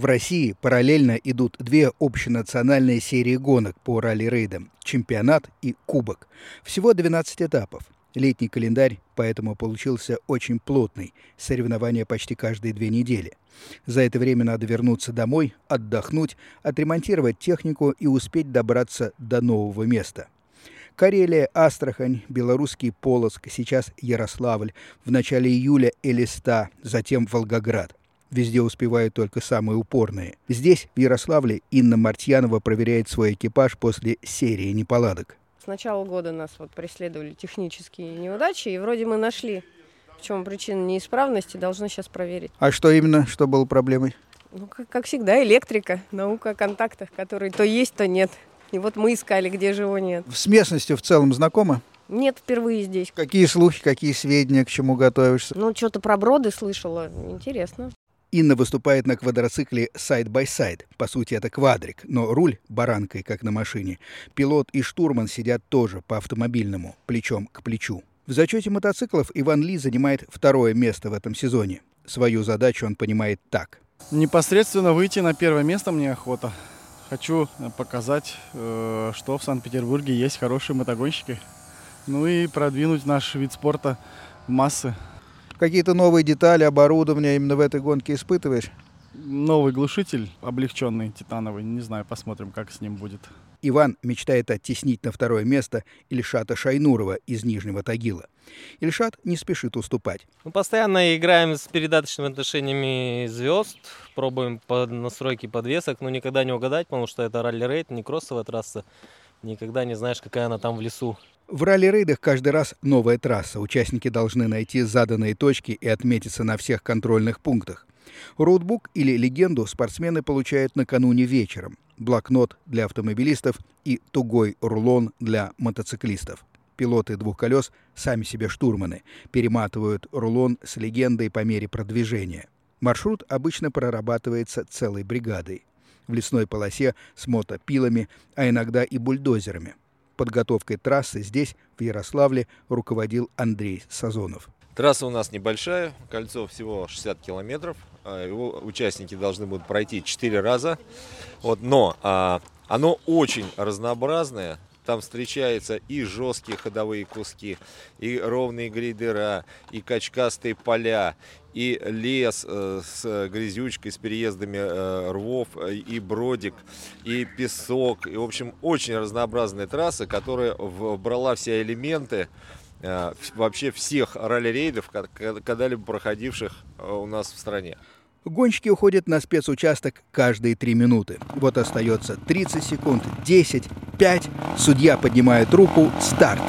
В России параллельно идут две общенациональные серии гонок по ралли-рейдам – чемпионат и кубок. Всего 12 этапов. Летний календарь поэтому получился очень плотный, соревнования почти каждые две недели. За это время надо вернуться домой, отдохнуть, отремонтировать технику и успеть добраться до нового места. Карелия, Астрахань, белорусский Полоцк, сейчас Ярославль, в начале июля Элиста, затем Волгоград. Везде успевают только самые упорные. Здесь, в Ярославле, Инна Мартьянова проверяет свой экипаж после серии неполадок. С начала года нас вот преследовали технические неудачи, и вроде мы нашли, в чем причина неисправности, должны сейчас проверить. А что именно, что было проблемой? Ну, как, как всегда, электрика, наука о контактах, которые то есть, то нет. И вот мы искали, где же его нет. С местностью в целом знакома? Нет, впервые здесь. Какие слухи, какие сведения, к чему готовишься? Ну, что-то про броды слышала. Интересно. Инна выступает на квадроцикле side-by-side. По сути, это квадрик, но руль баранкой, как на машине. Пилот и штурман сидят тоже по автомобильному, плечом к плечу. В зачете мотоциклов Иван Ли занимает второе место в этом сезоне. Свою задачу он понимает так. Непосредственно выйти на первое место мне охота. Хочу показать, э, что в Санкт-Петербурге есть хорошие мотогонщики. Ну и продвинуть наш вид спорта в массы. Какие-то новые детали, оборудование именно в этой гонке испытываешь? Новый глушитель, облегченный, титановый. Не знаю, посмотрим, как с ним будет. Иван мечтает оттеснить на второе место Ильшата Шайнурова из Нижнего Тагила. Ильшат не спешит уступать. Мы постоянно играем с передаточными отношениями звезд, пробуем по настройке подвесок, но никогда не угадать, потому что это ралли-рейд, не кроссовая трасса. Никогда не знаешь, какая она там в лесу. В ралли-рейдах каждый раз новая трасса. Участники должны найти заданные точки и отметиться на всех контрольных пунктах. Роутбук или легенду спортсмены получают накануне вечером, блокнот для автомобилистов и тугой рулон для мотоциклистов. Пилоты двух колес сами себе штурманы, перематывают рулон с легендой по мере продвижения. Маршрут обычно прорабатывается целой бригадой. В лесной полосе с мотопилами, а иногда и бульдозерами подготовкой трассы здесь, в Ярославле, руководил Андрей Сазонов. Трасса у нас небольшая, кольцо всего 60 километров. А, его участники должны будут пройти 4 раза. Вот, но а, оно очень разнообразное. Там встречаются и жесткие ходовые куски, и ровные грейдера, и качкастые поля, и лес э, с грязючкой, с переездами э, рвов, и бродик, и песок. И, в общем, очень разнообразная трасса, которая вбрала все элементы э, вообще всех ралли-рейдов, когда-либо проходивших у нас в стране. Гонщики уходят на спецучасток каждые три минуты. Вот остается 30 секунд, 10, 5. Судья поднимает руку. Старт.